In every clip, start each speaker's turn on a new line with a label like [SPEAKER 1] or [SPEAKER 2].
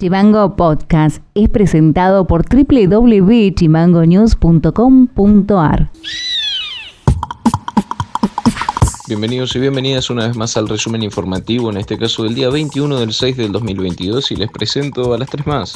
[SPEAKER 1] Chimango Podcast es presentado por www.chimangonews.com.ar.
[SPEAKER 2] Bienvenidos y bienvenidas una vez más al resumen informativo, en este caso del día 21 del 6 del 2022 y les presento a las tres más.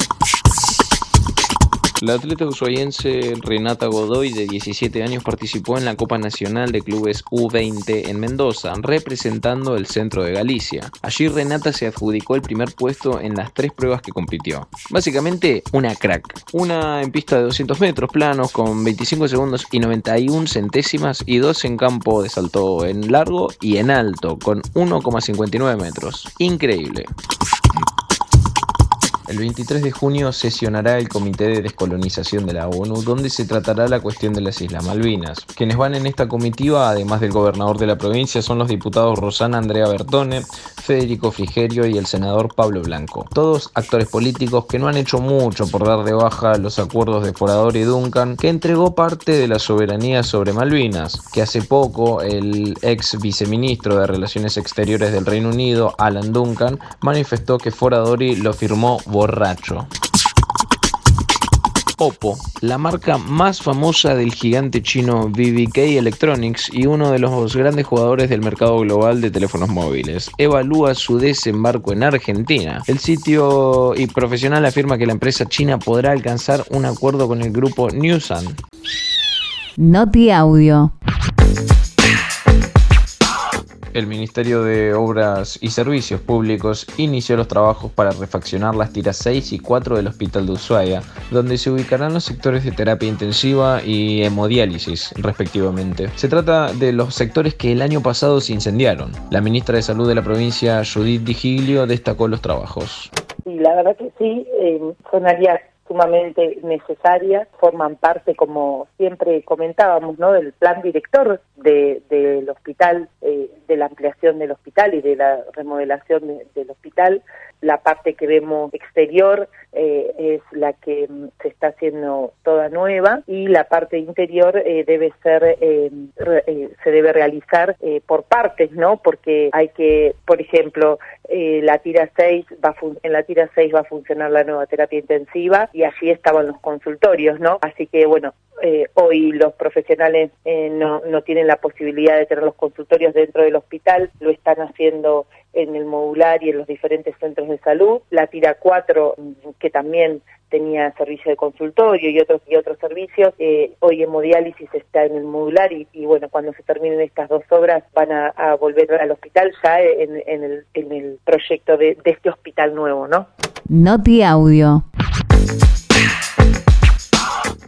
[SPEAKER 2] La atleta ushuaiense Renata Godoy, de 17 años, participó en la Copa Nacional de Clubes U20 en Mendoza, representando el centro de Galicia. Allí Renata se adjudicó el primer puesto en las tres pruebas que compitió. Básicamente, una crack. Una en pista de 200 metros planos con 25 segundos y 91 centésimas y dos en campo de salto en largo y en alto con 1,59 metros. Increíble. El 23 de junio sesionará el Comité de Descolonización de la ONU, donde se tratará la cuestión de las Islas Malvinas. Quienes van en esta comitiva, además del gobernador de la provincia, son los diputados Rosana Andrea Bertone, Federico Frigerio y el senador Pablo Blanco. Todos actores políticos que no han hecho mucho por dar de baja los acuerdos de Forador y Duncan, que entregó parte de la soberanía sobre Malvinas, que hace poco el ex viceministro de Relaciones Exteriores del Reino Unido, Alan Duncan, manifestó que Foradori lo firmó borracho. Oppo, la marca más famosa del gigante chino BBK Electronics y uno de los grandes jugadores del mercado global de teléfonos móviles, evalúa su desembarco en Argentina. El sitio y profesional afirma que la empresa china podrá alcanzar un acuerdo con el grupo Newsan.
[SPEAKER 1] Noti Audio.
[SPEAKER 2] El Ministerio de Obras y Servicios Públicos inició los trabajos para refaccionar las tiras 6 y 4 del Hospital de Ushuaia, donde se ubicarán los sectores de terapia intensiva y hemodiálisis, respectivamente. Se trata de los sectores que el año pasado se incendiaron. La ministra de Salud de la provincia, Judith Digilio, destacó los trabajos.
[SPEAKER 3] Y la verdad que sí, eh, son áreas sumamente necesarias, forman parte, como siempre comentábamos, ¿no? del plan director del hospital, eh, de la ampliación del hospital y de la remodelación del hospital. La parte que vemos exterior eh, es la que mm, se está haciendo toda nueva y la parte interior eh, debe ser, se debe realizar por partes, ¿no? Porque hay que, por ejemplo, la tira 6 va en la tira 6 va a funcionar la nueva terapia intensiva y así estaban los consultorios, ¿no? Así que bueno, eh, hoy los profesionales eh, no, no tienen la posibilidad de tener los consultorios dentro del hospital, lo están haciendo en el modular y en los diferentes centros de salud. La tira 4, mm, que también tenía servicio de consultorio y otros y otros servicios, eh, hoy hemodiálisis está en el modular y, bueno, cuando se terminen estas dos obras van a, volver al hospital ya en, el, en el proyecto de, de este hospital nuevo, ¿no?
[SPEAKER 1] Noti Audio.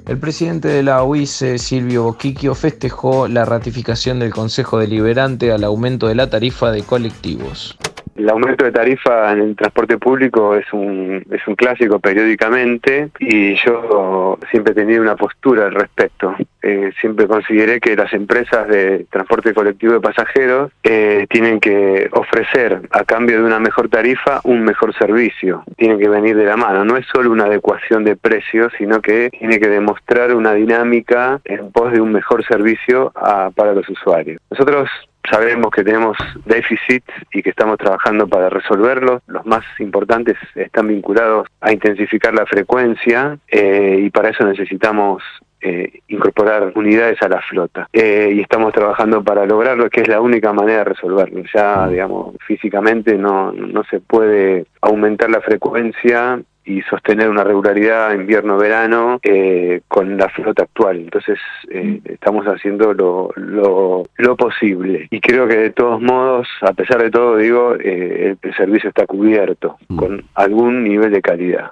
[SPEAKER 2] El presidente de la UICE, Silvio Boquiquio, festejó la ratificación del Consejo Deliberante al aumento de la tarifa de colectivos.
[SPEAKER 4] El aumento de tarifa en el transporte público es un, es un clásico periódicamente y yo siempre he tenido una postura al respecto. Eh, siempre consideré que las empresas de transporte colectivo de pasajeros eh, tienen que ofrecer a cambio de una mejor tarifa un mejor servicio. Tienen que venir de la mano. No es solo una adecuación de precios, sino que tiene que demostrar una dinámica en pos de un mejor servicio para los usuarios. Nosotros sabemos que tenemos déficit y que estamos trabajando para resolverlos. Los más importantes están vinculados a intensificar la frecuencia eh, y para eso necesitamos eh, incorporar unidades a la flota. Eh, y estamos trabajando para lograrlo, que es la única manera de resolverlo. Ya, digamos, físicamente no, no se puede aumentar la frecuencia y sostener una regularidad invierno-verano eh, con la flota actual. Entonces eh, mm. estamos haciendo lo, lo, lo, posible. Y creo que de todos modos, a pesar de todo, digo, eh, el servicio está cubierto mm. con algún nivel de calidad.